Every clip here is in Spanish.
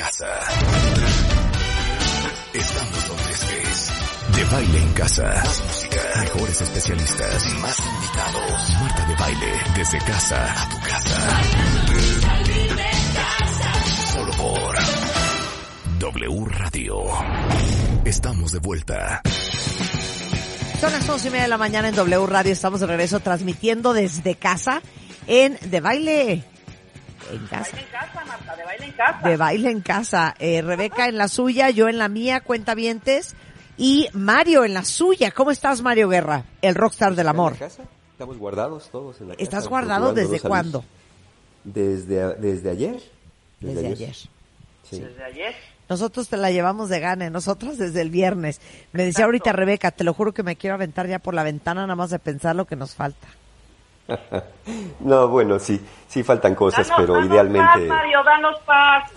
Casa. Estamos donde estés. De baile en casa. Más música. Mejores especialistas. Más invitados. Marta de baile. Desde casa a tu casa. Solo por W Radio. Estamos de vuelta. Son las once y media de la mañana en W Radio. Estamos de regreso transmitiendo desde casa en De Baile en Casa. en casa, Marta, de baile en casa. De Baile en Casa. Eh, Rebeca en la suya, yo en la mía, cuentavientes. Y Mario en la suya. ¿Cómo estás, Mario Guerra? El rockstar del amor. ¿En la casa? Estamos guardados todos en la casa. ¿Estás guardado desde cuándo? Desde, desde ayer. Desde ayer. Sí. Desde ayer. Nosotros te la llevamos de gane, nosotros desde el viernes. Me decía ahorita Rebeca, te lo juro que me quiero aventar ya por la ventana nada más de pensar lo que nos falta. no, bueno, sí, sí faltan cosas, Danos- pero danos idealmente, paz, Mario, danos paz.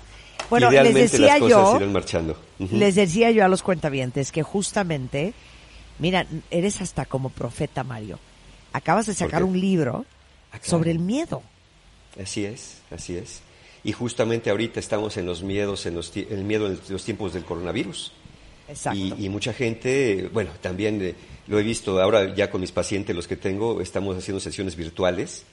Bueno, idealmente les decía las cosas yo, irán marchando. Les decía yo a los cuentavientes que justamente, mira, eres hasta como profeta, Mario. Acabas de sacar un libro Ah, sobre el miedo. Así es, así es. Y justamente ahorita estamos en los miedos, en los, el miedo en los tiempos del coronavirus. Exacto. Y, y mucha gente, bueno, también eh, lo he visto ahora ya con mis pacientes, los que tengo, estamos haciendo sesiones virtuales.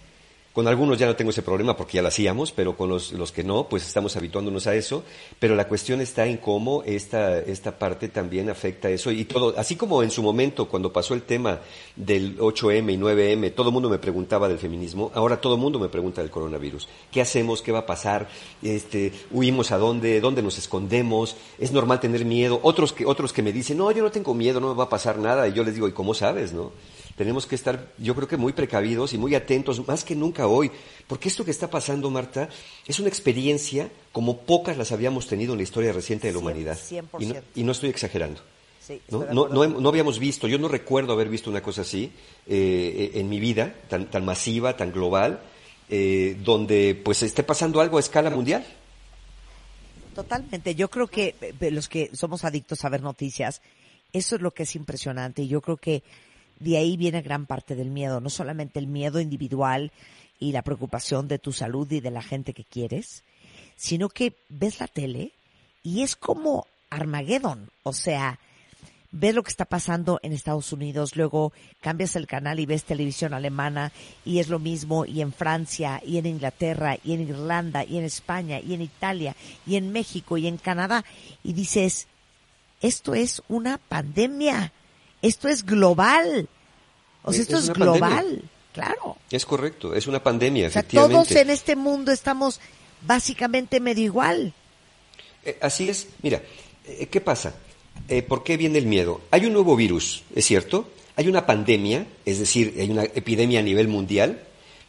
Con algunos ya no tengo ese problema porque ya lo hacíamos, pero con los, los que no, pues estamos habituándonos a eso. Pero la cuestión está en cómo esta, esta parte también afecta eso. Y todo, así como en su momento, cuando pasó el tema del 8M y 9M, todo el mundo me preguntaba del feminismo, ahora todo el mundo me pregunta del coronavirus. ¿Qué hacemos? ¿Qué va a pasar? Este, ¿Huimos a dónde? ¿Dónde nos escondemos? ¿Es normal tener miedo? Otros que, otros que me dicen, no, yo no tengo miedo, no me va a pasar nada. Y yo les digo, ¿y cómo sabes, no? Tenemos que estar, yo creo que muy precavidos y muy atentos, más que nunca hoy, porque esto que está pasando, Marta, es una experiencia como pocas las habíamos tenido en la historia reciente de la humanidad. cien por Y no, ciento. y no estoy exagerando. Sí, ¿no? No, no, habíamos visto, yo no recuerdo haber visto una cosa así eh, en mi vida, tan, tan masiva, tan global, eh, donde pues esté pasando algo a escala mundial. Totalmente. Yo creo que eh, los que somos adictos a ver noticias, eso es lo que es impresionante. Y yo creo que de ahí viene gran parte del miedo. No solamente el miedo individual y la preocupación de tu salud y de la gente que quieres, sino que ves la tele y es como Armageddon. O sea, ves lo que está pasando en Estados Unidos, luego cambias el canal y ves televisión alemana y es lo mismo y en Francia y en Inglaterra y en Irlanda y en España y en Italia y en México y en Canadá y dices, esto es una pandemia, esto es global, o sea, Es- esto es global, pandemia. claro. Es correcto, es una pandemia, O sea, efectivamente. todos en este mundo estamos básicamente medio igual. Eh, así es. Mira, eh, ¿qué pasa? Eh, ¿Por qué viene el miedo? Hay un nuevo virus, ¿es cierto? Hay una pandemia, es decir, hay una epidemia a nivel mundial,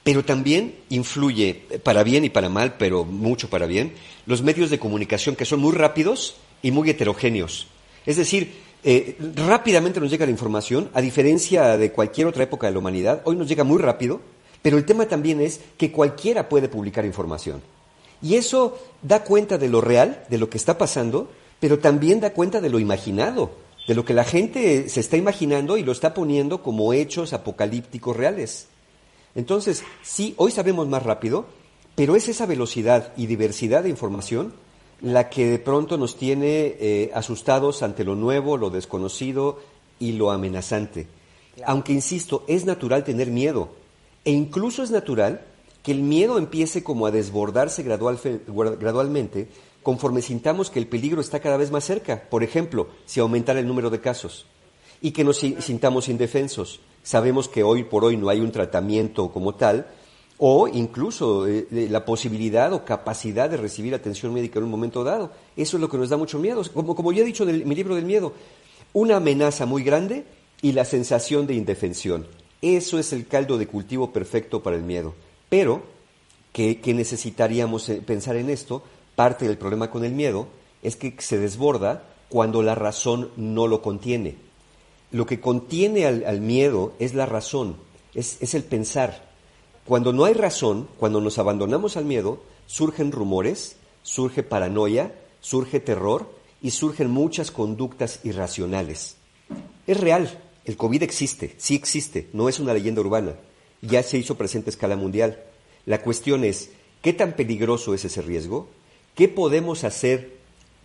pero también influye, para bien y para mal, pero mucho para bien, los medios de comunicación que son muy rápidos y muy heterogéneos. Es decir, eh, rápidamente nos llega la información, a diferencia de cualquier otra época de la humanidad, hoy nos llega muy rápido, pero el tema también es que cualquiera puede publicar información. Y eso da cuenta de lo real, de lo que está pasando, pero también da cuenta de lo imaginado, de lo que la gente se está imaginando y lo está poniendo como hechos apocalípticos reales. Entonces, sí, hoy sabemos más rápido, pero es esa velocidad y diversidad de información la que de pronto nos tiene eh, asustados ante lo nuevo, lo desconocido y lo amenazante. Aunque, insisto, es natural tener miedo. E incluso es natural que el miedo empiece como a desbordarse gradual- gradualmente conforme sintamos que el peligro está cada vez más cerca. Por ejemplo, si aumentara el número de casos y que nos si- sintamos indefensos. Sabemos que hoy por hoy no hay un tratamiento como tal, o incluso eh, la posibilidad o capacidad de recibir atención médica en un momento dado. Eso es lo que nos da mucho miedo. Como, como ya he dicho en mi libro del miedo, una amenaza muy grande y la sensación de indefensión. Eso es el caldo de cultivo perfecto para el miedo. Pero que, necesitaríamos eh, pensar en esto, parte del problema con el miedo es que se desborda cuando la razón no lo contiene. Lo que contiene al, miedo es la razón, es, es el pensar. Cuando no hay razón, cuando nos abandonamos al miedo, surgen rumores, surge paranoia, surge terror y surgen muchas conductas irracionales. Es real, el COVID existe, sí existe, no es una leyenda urbana, ya se hizo presente a escala mundial. La cuestión es, ¿qué tan peligroso es ese riesgo? ¿Qué podemos hacer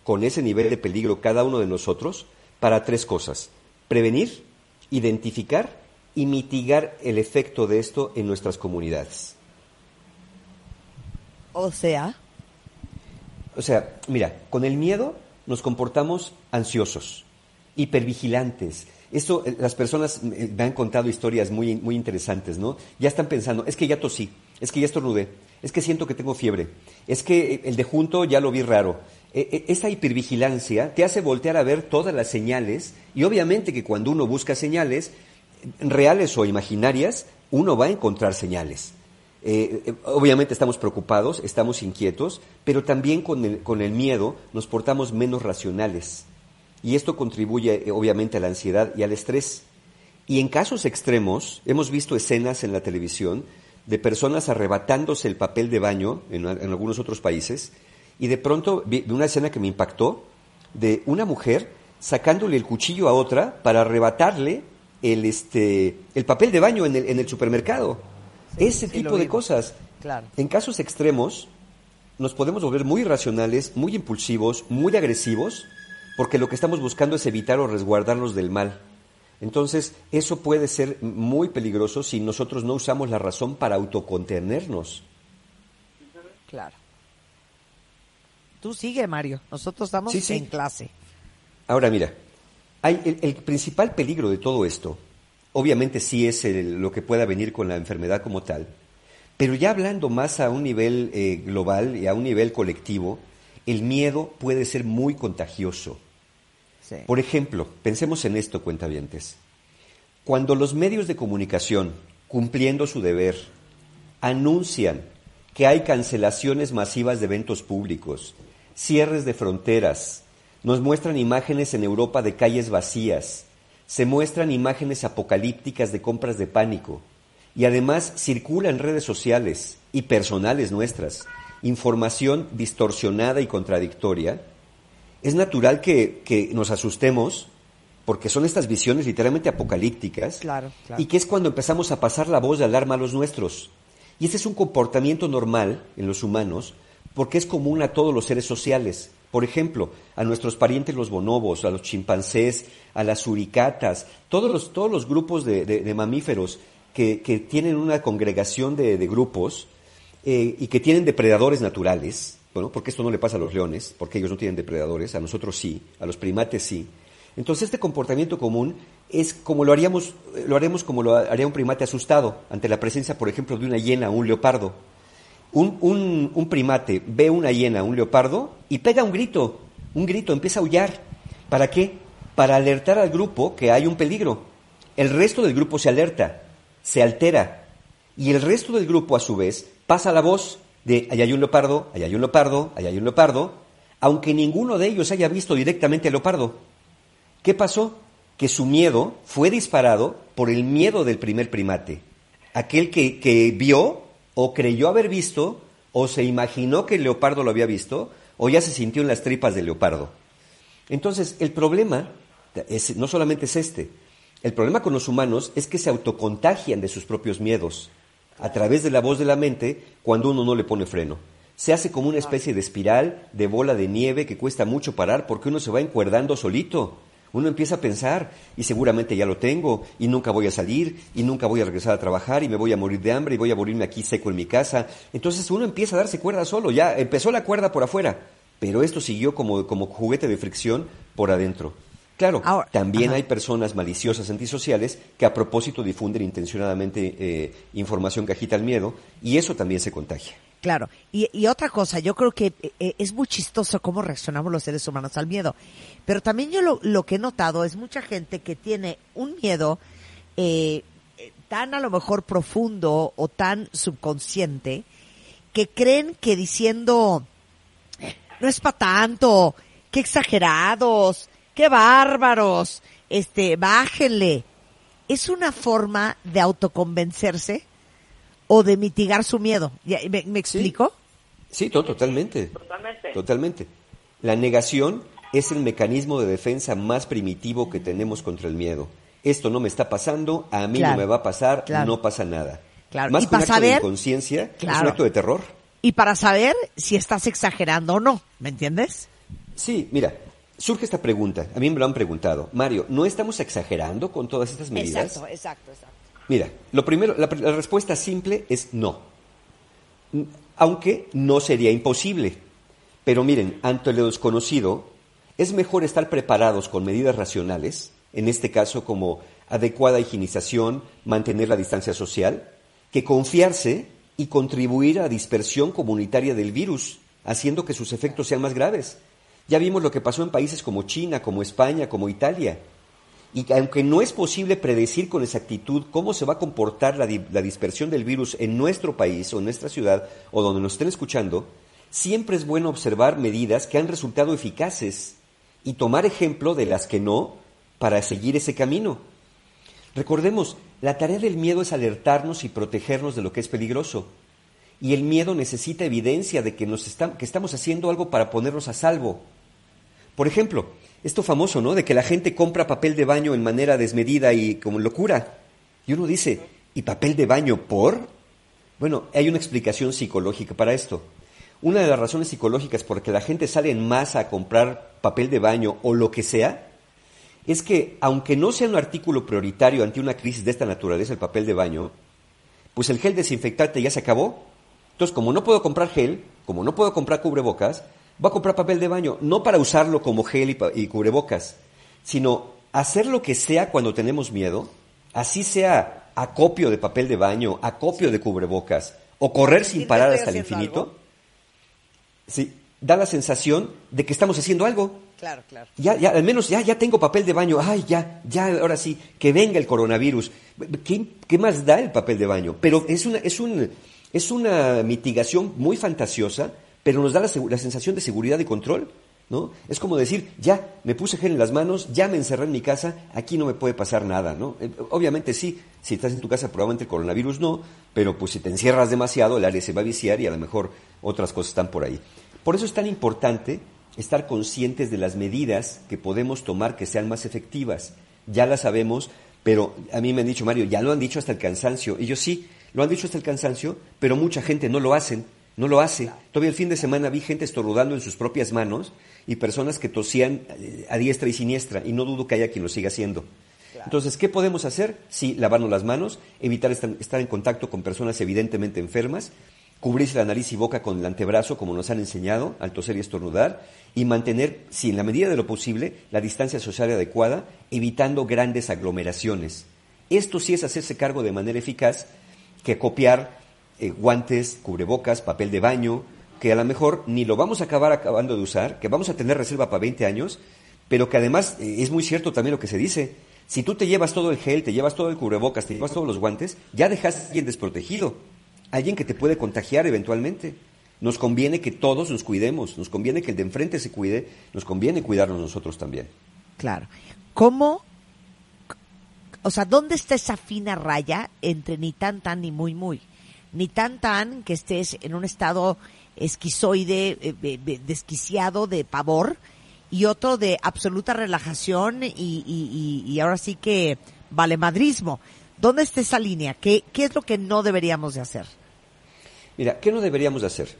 con ese nivel de peligro cada uno de nosotros para tres cosas? Prevenir, identificar y mitigar el efecto de esto en nuestras comunidades. O sea. O sea, mira, con el miedo nos comportamos ansiosos, hipervigilantes, esto, eh, las personas eh, me han contado historias muy, muy interesantes, ¿no? Ya están pensando, es que ya tosí, es que ya estornudé, es que siento que tengo fiebre, es que eh, el de junto ya lo vi raro. esa hipervigilancia te hace voltear a ver todas las señales y obviamente que cuando uno busca señales, reales o imaginarias, uno va a encontrar señales. obviamente estamos preocupados, estamos inquietos, pero también con el, con el miedo nos portamos menos racionales y esto contribuye eh, obviamente a la ansiedad y al estrés. Y en casos extremos, hemos visto escenas en la televisión de personas arrebatándose el papel de baño en, algunos otros países, y de pronto vi una escena que me impactó de una mujer sacándole el cuchillo a otra para arrebatarle el, este, el papel de baño en el, en el supermercado. Ese tipo de cosas. Claro. En casos extremos, nos podemos volver muy irracionales, muy impulsivos, muy agresivos, porque lo que estamos buscando es evitar o resguardarnos del mal. Entonces, eso puede ser muy peligroso si nosotros no usamos la razón para autocontenernos. Claro. Tú sigue, Mario. Nosotros estamos en clase. Ahora, mira, hay el, principal peligro de todo esto, obviamente sí es lo que pueda venir con la enfermedad como tal, pero ya hablando más a un nivel eh, global y a un nivel colectivo, el miedo puede ser muy contagioso. Por ejemplo, pensemos en esto, cuentavientes. Cuando los medios de comunicación, cumpliendo su deber, anuncian que hay cancelaciones masivas de eventos públicos, cierres de fronteras, nos muestran imágenes en Europa de calles vacías, se muestran imágenes apocalípticas de compras de pánico. Y además circula en redes sociales y personales nuestras. Información distorsionada y contradictoria, es natural que, nos asustemos porque son estas visiones literalmente apocalípticas claro, y que es cuando empezamos a pasar la voz de alarma a los nuestros. Y este es un comportamiento normal en los humanos porque es común a todos los seres sociales. Por ejemplo, a nuestros parientes los bonobos, a los chimpancés, a las suricatas, todos los, todos los grupos de, mamíferos que, tienen una congregación de, grupos eh, y que tienen depredadores naturales, bueno, porque esto no le pasa a los leones, porque ellos no tienen depredadores, a nosotros sí, a los primates sí. Entonces este comportamiento común es como lo haríamos, lo haremos como lo haría un primate asustado ante la presencia, por ejemplo, de una hiena o un leopardo. Un, un, un primate ve una hiena, un leopardo, y pega un grito, un grito, empieza a aullar. ¿Para qué? Para alertar al grupo que hay un peligro. El resto del grupo se alerta, se altera, y el resto del grupo a su vez pasa la voz de allá hay un leopardo, allá hay un leopardo, allá hay un leopardo, aunque ninguno de ellos haya visto directamente al leopardo. ¿Qué pasó? Que su miedo fue disparado por el miedo del primer primate. Aquel que, que vio o creyó haber visto o se imaginó que el leopardo lo había visto o ya se sintió en las tripas del leopardo. Entonces, el problema es, no solamente es este, el problema con los humanos es que se autocontagian de sus propios miedos a través de la voz de la mente cuando uno no le pone freno. Se hace como una especie de espiral, de bola de nieve que cuesta mucho parar porque uno se va encuerdando solito. Uno empieza a pensar, y seguramente ya lo tengo, y nunca voy a salir, y nunca voy a regresar a trabajar, y me voy a morir de hambre, y voy a morirme aquí seco en mi casa. Entonces uno empieza a darse cuerda solo, ya empezó la cuerda por afuera, pero esto siguió como, como juguete de fricción por adentro. Claro, Ahora- también ajá. hay personas maliciosas antisociales que a propósito difunden intencionadamente eh, información que agita el miedo y eso también se contagia. Claro. Y, y otra cosa, yo creo que eh, es muy chistoso cómo reaccionamos los seres humanos al miedo. Pero también yo lo, lo que he notado es mucha gente que tiene un miedo eh, eh, tan a lo mejor profundo o tan subconsciente que creen que diciendo no es para tanto, qué exagerados, qué bárbaros, este, bájenle. Es una forma de autoconvencerse o de mitigar su miedo. ¿Ya- ¿Me, me explico? Sí, to- totalmente. Totalmente. Totalmente. La negación es el mecanismo de defensa más primitivo que tenemos contra el miedo. Esto no me está pasando, a mí Claro, no me va a pasar, claro. no pasa nada. Claro, Más y que un para acto de inconsciencia, es un Claro. acto de terror. Y para saber si estás exagerando o no, ¿me entiendes? Sí, mira, surge esta pregunta, a mí me lo han preguntado. Mario, ¿no estamos exagerando con todas estas medidas? exacto, exacto. Mira, lo primero, la, la respuesta simple es no. Aunque no sería imposible. Pero miren, ante lo desconocido, es mejor estar preparados con medidas racionales, en este caso como adecuada higienización, mantener la distancia social, que confiarse y contribuir a la dispersión comunitaria del virus, haciendo que sus efectos sean más graves. Ya vimos lo que pasó en países como China, como España, como Italia. Y que aunque no es posible predecir con exactitud cómo se va a comportar la, di- la dispersión del virus en nuestro país o en nuestra ciudad o donde nos estén escuchando, siempre es bueno observar medidas que han resultado eficaces y tomar ejemplo de las que no para seguir ese camino. Recordemos, la tarea del miedo es alertarnos y protegernos de lo que es peligroso. Y el miedo necesita evidencia de que, nos que estamos haciendo algo para ponernos a salvo. Por ejemplo, esto famoso, ¿no? De que la gente compra papel de baño en manera desmedida y como locura. Y uno dice, ¿y papel de baño por? Bueno, hay una explicación psicológica para esto. Una de las razones psicológicas por que la gente sale en masa a comprar papel de baño o lo que sea, es que aunque no sea un artículo prioritario ante una crisis de esta naturaleza, el papel de baño, pues el gel desinfectante ya se acabó. Entonces, como no puedo comprar gel, como no puedo comprar cubrebocas, voy a comprar papel de baño, no para usarlo como gel y, y cubrebocas, sino hacer lo que sea cuando tenemos miedo, así sea acopio de papel de baño, acopio de cubrebocas, o correr sin ¿Sí parar hasta el infinito, algo? sí, da la sensación de que estamos haciendo algo. Claro, claro. Ya, ya, al menos ya, ya tengo papel de baño. Ay, ya, ya, ahora sí, que venga el coronavirus. ¿Qué, qué más da el papel de baño? Pero es una, es un, es una mitigación muy fantasiosa, pero nos da la, sensación de seguridad y control, ¿no? Es como decir, ya, me puse gel en las manos, ya me encerré en mi casa, aquí no me puede pasar nada, ¿no? Eh, Obviamente sí, si estás en tu casa probablemente el coronavirus no, pero pues si te encierras demasiado, el área se va a viciar y a lo mejor otras cosas están por ahí. Por eso es tan importante estar conscientes de las medidas que podemos tomar que sean más efectivas. Ya las sabemos, pero a mí me han dicho, Mario, ya lo han dicho hasta el cansancio. Y yo sí, lo han dicho hasta el cansancio, pero mucha gente no lo hacen, no lo hace. Todavía el fin de semana vi gente estornudando en sus propias manos y personas que tosían eh, a diestra y siniestra, y no dudo que haya quien lo siga haciendo. Entonces, ¿qué podemos hacer? Sí, lavarnos las manos, evitar estar, estar en contacto con personas evidentemente enfermas, cubrirse la nariz y boca con el antebrazo, como nos han enseñado, al toser y estornudar, y mantener, si en la medida de lo posible, la distancia social adecuada, evitando grandes aglomeraciones. Esto sí es hacerse cargo de manera eficaz que copiar eh, guantes, cubrebocas, papel de baño, que a lo mejor ni lo vamos a acabar acabando de usar, que vamos a tener reserva para 20 años, pero que además eh, es muy cierto también lo que se dice. Si tú te llevas todo el gel, te llevas todo el cubrebocas, te llevas todos los guantes, ya dejas a alguien desprotegido, alguien que te puede contagiar eventualmente. Nos conviene que todos nos cuidemos, nos conviene que el de enfrente se cuide, nos conviene cuidarnos nosotros también. Claro. ¿Cómo? O sea, ¿dónde está esa fina raya entre ni tan tan ni muy muy? Ni tan tan que estés en un estado esquizoide, eh, desquiciado de pavor, y otro de absoluta relajación y, ahora sí que valemadrismo. ¿Dónde está esa línea? ¿Qué, ¿Qué es lo que no deberíamos de hacer? Mira, ¿qué no deberíamos de hacer?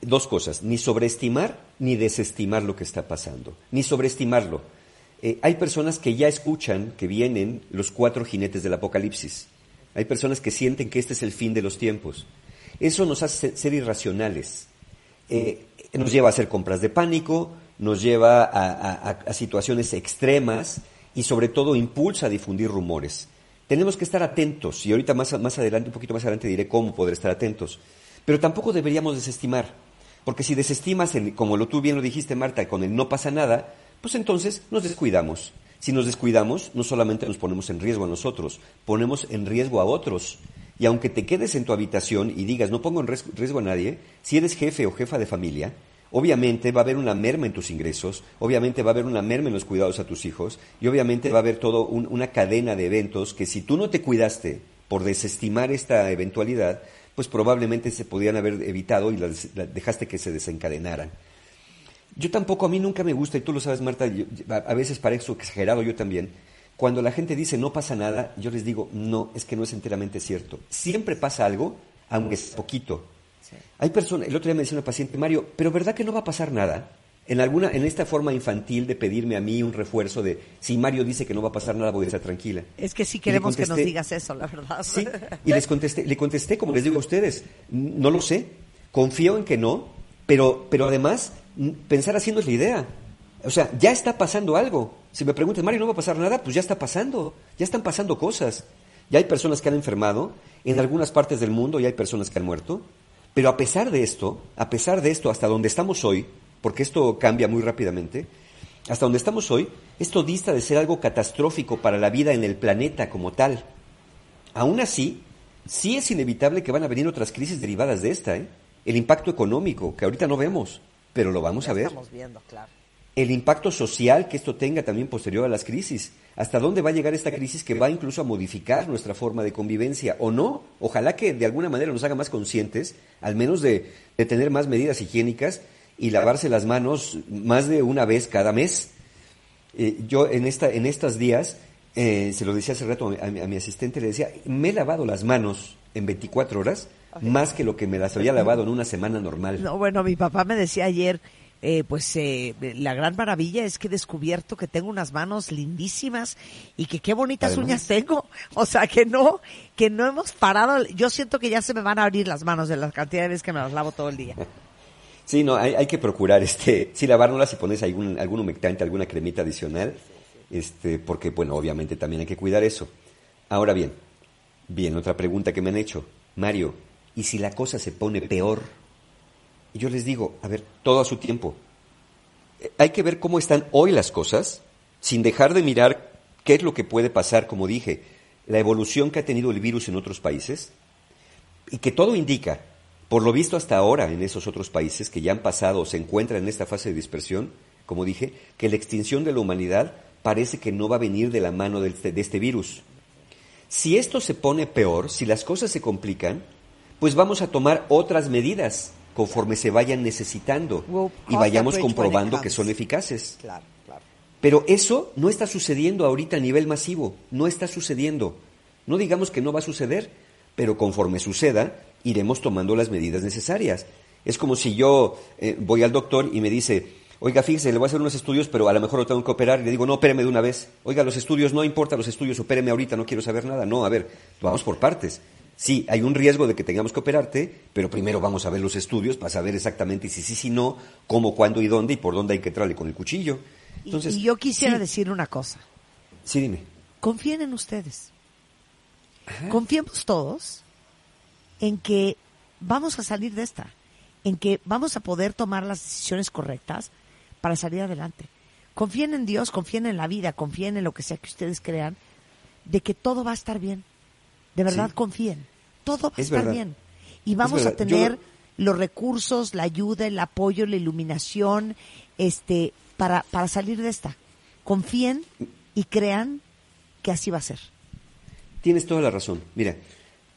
Dos cosas, ni sobreestimar ni desestimar lo que está pasando, ni sobreestimarlo. Eh, hay personas que ya escuchan que vienen los cuatro jinetes del apocalipsis. Hay personas que sienten que este es el fin de los tiempos. Eso nos hace ser irracionales. Eh, nos lleva a hacer compras de pánico, nos lleva a, a- a situaciones extremas y sobre todo impulsa a difundir rumores. Tenemos que estar atentos y ahorita más, más adelante, un poquito más adelante diré cómo poder estar atentos. Pero tampoco deberíamos desestimar, porque si desestimas, como lo tú bien lo dijiste Marta, con el no pasa nada, pues entonces nos descuidamos. Si nos descuidamos, no solamente nos ponemos en riesgo a nosotros, ponemos en riesgo a otros. Y aunque te quedes en tu habitación y digas, no pongo en ries- riesgo a nadie, si eres jefe o jefa de familia, obviamente va a haber una merma en tus ingresos, obviamente va a haber una merma en los cuidados a tus hijos y obviamente va a haber toda una cadena de eventos que si tú no te cuidaste por desestimar esta eventualidad, pues probablemente se podrían haber evitado y las, la- dejaste que se desencadenaran. Yo tampoco, a mí nunca me gusta, y tú lo sabes, Marta, yo- a veces parezco exagerado yo también. Cuando la gente dice no pasa nada, yo les digo, no, es que no es enteramente cierto. Siempre pasa algo, aunque es poquito. Hay personas, el otro día me decía una paciente, Mario, pero ¿verdad que no va a pasar nada? En alguna, en esta forma infantil de pedirme a mí un refuerzo de si Mario dice que no va a pasar nada, voy a estar tranquila. Es que sí queremos que nos digas eso, la verdad. Sí, y les contesté, le contesté como les digo a ustedes, no lo sé, confío en que no, pero, pero además pensar haciendo es la idea. O sea, ya está pasando algo. Si me preguntas, Mario, ¿no va a pasar nada? Pues ya está pasando, ya están pasando cosas. Ya hay personas que han enfermado, en algunas partes del mundo ya hay personas que han muerto, pero a pesar de esto, a pesar de esto, hasta donde estamos hoy, porque esto cambia muy rápidamente, hasta donde estamos hoy, esto dista de ser algo catastrófico para la vida en el planeta como tal. Aún así, sí es inevitable que van a venir otras crisis derivadas de esta, ¿eh? El impacto económico, que ahorita no vemos, pero lo vamos a ver. Estamos viendo, claro. El impacto social que esto tenga también posterior a las crisis. ¿Hasta dónde va a llegar esta crisis que va incluso a modificar nuestra forma de convivencia? ¿O no? Ojalá que de alguna manera nos haga más conscientes, al menos de, de tener más medidas higiénicas y lavarse las manos más de una vez cada mes. Eh, yo en, esta, en estos días, eh, se lo decía hace rato a mi, a mi asistente, le decía, me he lavado las manos en 24 horas más que lo que me las había lavado en una semana normal. No, bueno, mi papá me decía ayer, eh, pues eh, la gran maravilla es que he descubierto que tengo unas manos lindísimas y que qué bonitas Además. uñas tengo. O sea, que no, que no hemos parado. Yo siento que ya se me van a abrir las manos de la cantidad de veces que me las lavo todo el día. Sí, no, hay, hay que procurar, este, sí, lavárnoslas y pones algún, algún humectante, alguna cremita adicional, este, porque, bueno, obviamente también hay que cuidar eso. Ahora bien, bien, otra pregunta que me han hecho. Mario, ¿y si la cosa se pone peor? Yo les digo, a ver, todo a su tiempo. Eh, Hay que ver cómo están hoy las cosas, sin dejar de mirar qué es lo que puede pasar, como dije, la evolución que ha tenido el virus en otros países, y que todo indica, por lo visto hasta ahora en esos otros países que ya han pasado o se encuentran en esta fase de dispersión, como dije, que la extinción de la humanidad parece que no va a venir de la mano de este, de este virus. Si esto se pone peor, si las cosas se complican, pues vamos a tomar otras medidas conforme se vayan necesitando We'll y vayamos comprobando que son eficaces. Claro, claro. Pero eso no está sucediendo ahorita a nivel masivo, no está sucediendo. No digamos que no va a suceder, pero conforme suceda, iremos tomando las medidas necesarias. Es como si yo eh, voy al doctor y me dice, oiga, fíjese, le voy a hacer unos estudios, pero a lo mejor lo tengo que operar, y le digo, no, opéreme de una vez. Oiga, los estudios, no importa los estudios, opéreme ahorita, no quiero saber nada. No, a ver, vamos por partes. Sí, hay un riesgo de que tengamos que operarte, pero primero vamos a ver los estudios para saber exactamente si sí, si no, cómo, cuándo y dónde y por dónde hay que entrarle con el cuchillo. Y- Entonces, y, yo quisiera sí. decir una cosa. Sí, dime. Confíen en ustedes. Confiemos todos en que vamos a salir de esta, en que vamos a poder tomar las decisiones correctas para salir adelante. Confíen en Dios, confíen en la vida, confíen en lo que sea que ustedes crean, de que todo va a estar bien. De verdad Sí. confíen. Todo va a Es estar verdad. bien. Y vamos a. Yo tener los recursos, la ayuda, el apoyo, la iluminación, este, para, para salir de esta. Confíen y crean que así va a ser. Tienes toda la razón. Mira,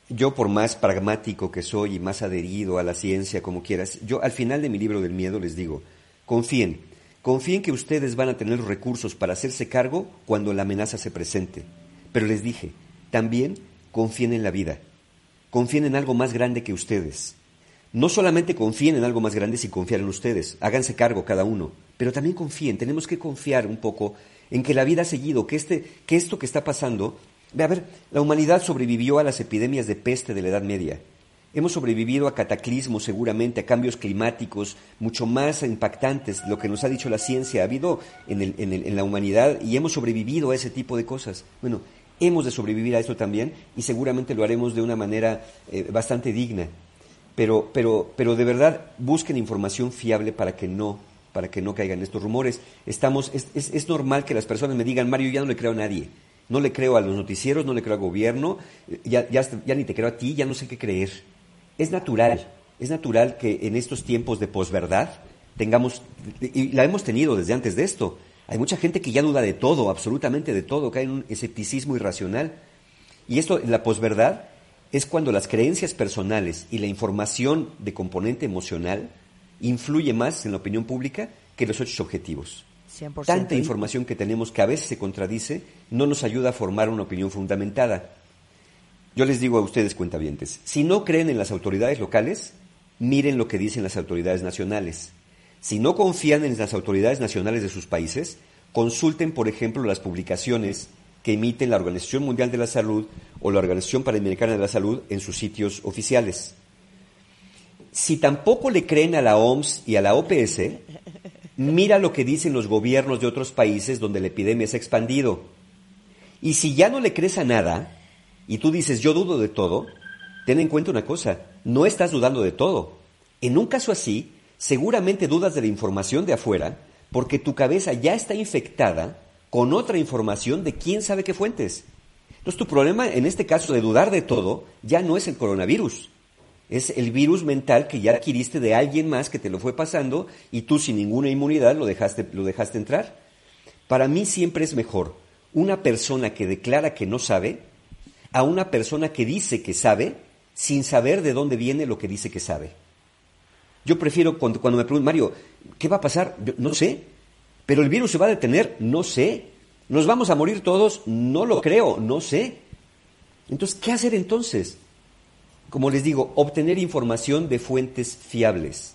yo por más pragmático que soy y más adherido a la ciencia, como quieras, yo al final de mi libro del miedo les digo, confíen, confíen que ustedes van a tener los recursos para hacerse cargo cuando la amenaza se presente. Pero les dije, también confíen en la vida, confíen en algo más grande que ustedes. No solamente confíen en algo más grande sin confiar en ustedes, háganse cargo cada uno, pero también confíen, tenemos que confiar un poco en que la vida ha seguido, que, este, que esto que está pasando, a ver, la humanidad sobrevivió a las epidemias de peste de la Edad Media, Hemos sobrevivido a cataclismos seguramente, a cambios climáticos mucho más impactantes, lo que nos ha dicho la ciencia ha habido en, en el- en la humanidad y hemos sobrevivido a ese tipo de cosas. Bueno, hemos de sobrevivir a esto también y seguramente lo haremos de una manera eh, bastante digna. Pero, pero, pero de verdad busquen información fiable para que no, para que no caigan estos rumores. Estamos, es, es- es normal que las personas me digan, Mario, ya no le creo a nadie. No le creo a los noticieros, no le creo al gobierno, eh, ya, ya, ya ni te creo a ti, ya no sé qué creer. Es natural, es natural que en estos tiempos de posverdad tengamos, y la hemos tenido desde antes de esto. Hay mucha gente que ya duda de todo, absolutamente de todo, cae en un escepticismo irracional. Y esto, la posverdad, es cuando las creencias personales y la información de componente emocional influye más en la opinión pública que los hechos objetivos. 100%. Tanta información que tenemos que a veces se contradice no nos ayuda a formar una opinión fundamentada. Yo les digo a ustedes, cuentavientes, si no creen en las autoridades locales, miren lo que dicen las autoridades nacionales. Si no confían en las autoridades nacionales de sus países, consulten, por ejemplo, las publicaciones que emiten la Organización Mundial de la Salud o la Organización Panamericana de la Salud en sus sitios oficiales. Si tampoco le creen a la OMS y a la OPS, mira lo que dicen los gobiernos de otros países donde la epidemia se ha expandido. Y si ya no le crees a nada, y tú dices yo dudo de todo, ten en cuenta una cosa, no estás dudando de todo. En un caso así, seguramente dudas de la información de afuera, porque tu cabeza ya está infectada con otra información de quién sabe qué fuentes. Entonces tu problema en este caso de dudar de todo ya no es el coronavirus, es el virus mental que ya adquiriste de alguien más que te lo fue pasando y tú sin ninguna inmunidad lo dejaste, lo dejaste entrar. Para mí siempre es mejor una persona que declara que no sabe a una persona que dice que sabe sin saber de dónde viene lo que dice que sabe. Yo prefiero cuando, cuando me preguntan, Mario, ¿qué va a pasar? Yo, no sé. Pero el virus se va a detener, no sé. ¿Nos vamos a morir todos? No lo creo, no sé. Entonces, ¿qué hacer entonces? Como les digo, obtener información de fuentes fiables.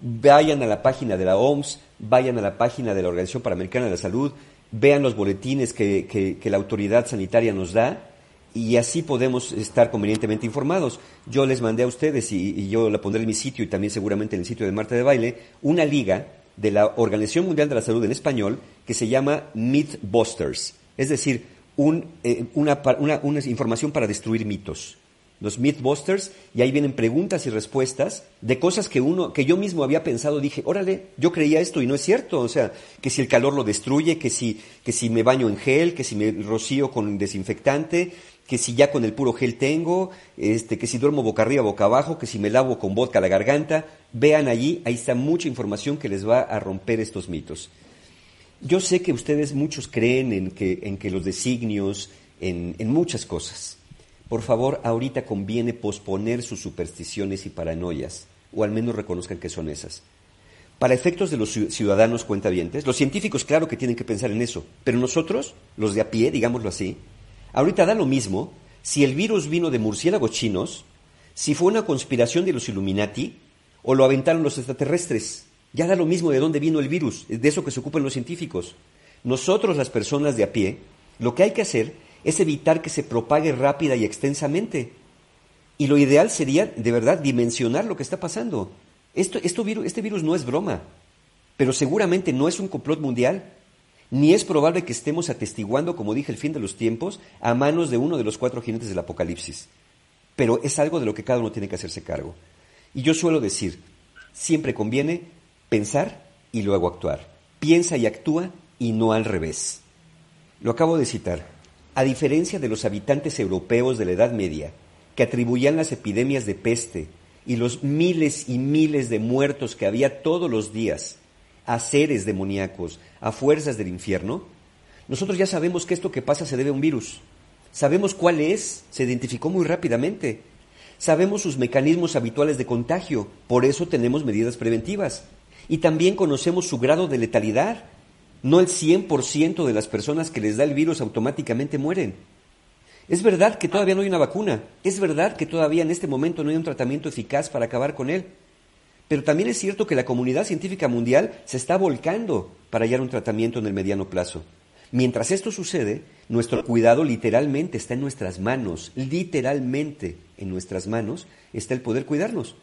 Vayan a la página de la OMS, vayan a la página de la Organización Panamericana de la Salud, vean los boletines que, que- que la autoridad sanitaria nos da y así podemos estar convenientemente informados. Yo les mandé a ustedes, y, y yo la pondré en mi sitio y también seguramente en el sitio de Marta de Baile, una liga de la Organización Mundial de la Salud en español que se llama Mythbusters, es decir, un, eh, una, una- una información para destruir mitos. Los Mythbusters, y ahí vienen preguntas y respuestas de cosas que uno, que yo mismo había pensado, dije, órale, yo creía esto y no es cierto, o sea, que si el calor lo destruye, que si, que si me baño en gel, que si me rocío con desinfectante, que si ya con el puro gel tengo, este, que si duermo boca arriba, boca abajo, que si me lavo con vodka la garganta, vean allí, ahí está mucha información que les va a romper estos mitos. Yo sé que ustedes muchos creen en que, en que los designios, en, en muchas cosas. Por favor, ahorita conviene posponer sus supersticiones y paranoias, o al menos reconozcan que son esas. Para efectos de los ciu- ciudadanos cuentavientes, los científicos claro que tienen que pensar en eso, pero nosotros, los de a pie, digámoslo así, ahorita da lo mismo si el virus vino de murciélagos chinos, si fue una conspiración de los Illuminati o lo aventaron los extraterrestres. Ya da lo mismo de dónde vino el virus, de eso que se ocupan los científicos. Nosotros, las personas de a pie, lo que hay que hacer es evitar que se propague rápida y extensamente. Y lo ideal sería, de verdad, dimensionar lo que está pasando. Esto, este virus no es broma, pero seguramente no es un complot mundial, ni es probable que estemos atestiguando, como dije, el fin de los tiempos a manos de uno de los cuatro jinetes del Apocalipsis. Pero es algo de lo que cada uno tiene que hacerse cargo. Y yo suelo decir, siempre conviene pensar y luego actuar. Piensa y actúa y no al revés. Lo acabo de citar. A diferencia de los habitantes europeos de la Edad Media, que atribuían las epidemias de peste y los miles y miles de muertos que había todos los días a seres demoníacos, a fuerzas del infierno, nosotros ya sabemos que esto que pasa se debe a un virus. Sabemos cuál es, se identificó muy rápidamente. Sabemos sus mecanismos habituales de contagio, por eso tenemos medidas preventivas. Y también conocemos su grado de letalidad. No el 100% de las personas que les da el virus automáticamente mueren. Es verdad que todavía no hay una vacuna. Es verdad que todavía en este momento no hay un tratamiento eficaz para acabar con él. Pero también es cierto que la comunidad científica mundial se está volcando para hallar un tratamiento en el mediano plazo. Mientras esto sucede, nuestro cuidado literalmente está en nuestras manos, literalmente en nuestras manos está el poder cuidarnos.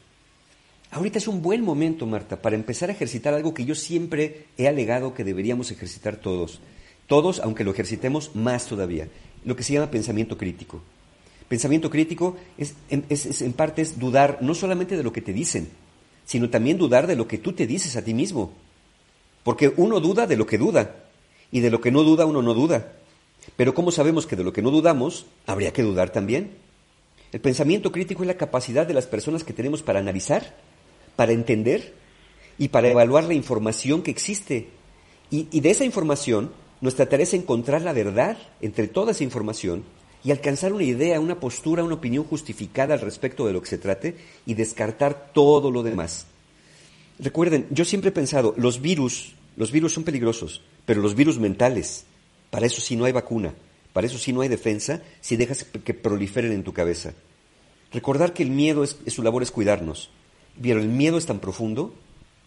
Ahorita es un buen momento, Marta, para empezar a ejercitar algo que yo siempre he alegado que deberíamos ejercitar todos. Todos, aunque lo ejercitemos más todavía. Lo que se llama pensamiento crítico. Pensamiento crítico es, en parte es dudar no solamente de lo que te dicen, sino también dudar de lo que tú te dices a ti mismo. Porque uno duda de lo que duda, y de lo que no duda uno no duda. Pero ¿cómo sabemos que de lo que no dudamos habría que dudar también? El pensamiento crítico es la capacidad de las personas que tenemos para analizar, para entender y para evaluar la información que existe. Y, de esa información, nuestra tarea es encontrar la verdad entre toda esa información y alcanzar una idea, una postura, una opinión justificada al respecto de lo que se trate y descartar todo lo demás. Recuerden, yo siempre he pensado, los virus, los virus son peligrosos, pero los virus mentales, para eso sí no hay vacuna, para eso sí no hay defensa si dejas que proliferen en tu cabeza. Recordar que el miedo es, su labor es cuidarnos, pero el miedo es tan profundo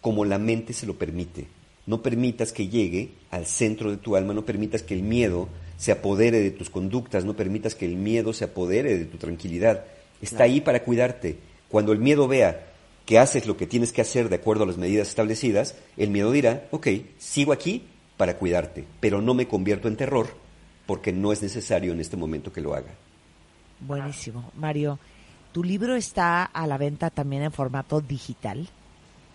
como la mente se lo permite. No permitas que llegue al centro de tu alma, no permitas que el miedo se apodere de tus conductas, no permitas que el miedo se apodere de tu tranquilidad. Está ahí para cuidarte. Cuando el miedo vea que haces lo que tienes que hacer de acuerdo a las medidas establecidas, el miedo dirá, ok, sigo aquí para cuidarte, pero no me convierto en terror porque no es necesario en este momento que lo haga. Buenísimo. Mario, ¿tu libro está a la venta también en formato digital?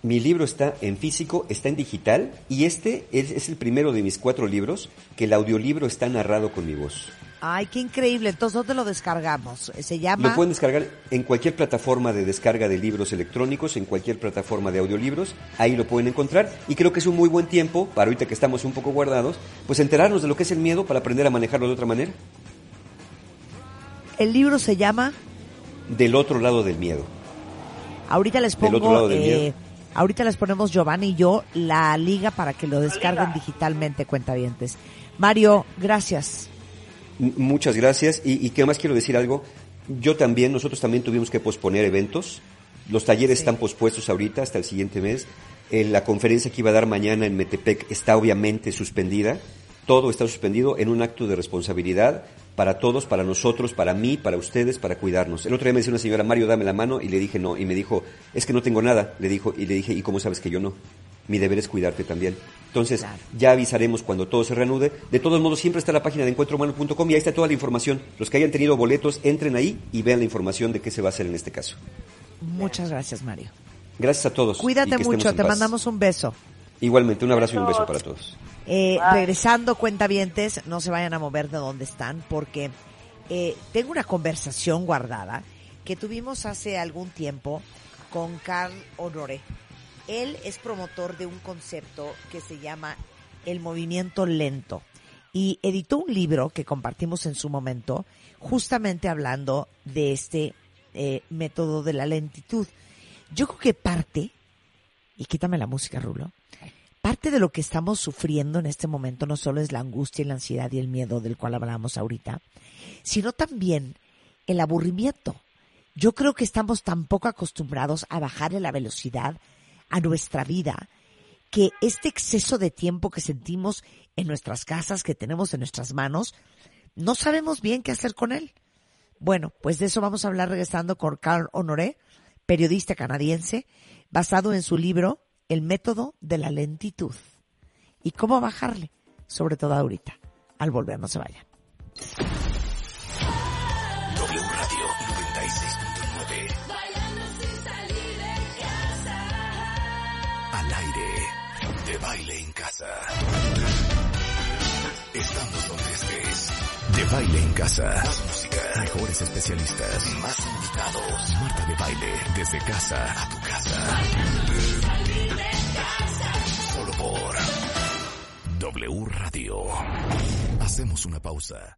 Mi libro está en físico, está en digital y este es, el primero de mis cuatro libros que el audiolibro está narrado con mi voz. Ay, qué increíble. Entonces, ¿dónde lo descargamos? Se llama... Lo pueden descargar en cualquier plataforma de descarga de libros electrónicos, en cualquier plataforma de audiolibros. Ahí lo pueden encontrar. Y creo que es un muy buen tiempo, para ahorita que estamos un poco guardados, pues enterarnos de lo que es el miedo para aprender a manejarlo de otra manera. El libro se llama... Del otro lado del miedo. Ahorita les pongo... Eh, Ahorita les ponemos Giovanni y yo la liga para que lo descarguen digitalmente, cuentavientes. Mario, gracias. muchas gracias. Y, y que más quiero decir algo. Yo también, nosotros también tuvimos que posponer eventos. Los talleres están pospuestos ahorita hasta el siguiente mes. Eh, la conferencia que iba a dar mañana en Metepec está obviamente suspendida. Todo está suspendido en un acto de responsabilidad para todos, para nosotros, para mí, para ustedes, para cuidarnos. El otro día me decía una señora, Mario, dame la mano, y le dije no, y me dijo, es que no tengo nada, le dijo, y le dije, ¿y cómo sabes que yo no? Mi deber es cuidarte también. Entonces, ya avisaremos cuando todo se reanude. De todos modos, siempre está la página de encuentrohumano.com y ahí está toda la información. Los que hayan tenido boletos, entren ahí y vean la información de qué se va a hacer en este caso. Muchas gracias, Mario. Gracias a todos. Cuídate mucho, te mandamos un beso. Igualmente, un abrazo y un beso para todos. Eh, regresando, cuentavientes, no se vayan a mover de donde están porque eh, tengo una conversación guardada que tuvimos hace algún tiempo con Carl Honoré. Él es promotor de un concepto que se llama el movimiento lento y editó un libro que compartimos en su momento justamente hablando de este eh, método de la lentitud. Yo creo que parte, y quítame la música, Rulo, parte de lo que estamos sufriendo en este momento no solo es la angustia y la ansiedad y el miedo del cual hablamos ahorita, sino también el aburrimiento. Yo creo que estamos tan poco acostumbrados a bajarle la velocidad a nuestra vida que este exceso de tiempo que sentimos en nuestras casas, que tenemos en nuestras manos, no sabemos bien qué hacer con él. Bueno, pues de eso vamos a hablar regresando con Carl Honoré, periodista canadiense, basado en su libro el método de la lentitud y cómo bajarle, sobre todo ahorita. Al volver, no se vayan. W Radio 96.9. Al aire, de baile en casa. Estamos donde estés. De baile en casa. Más música. Mejores especialistas. Más invitados. Marta de baile. Desde casa a tu casa. Solo por W Radio. Hacemos una pausa.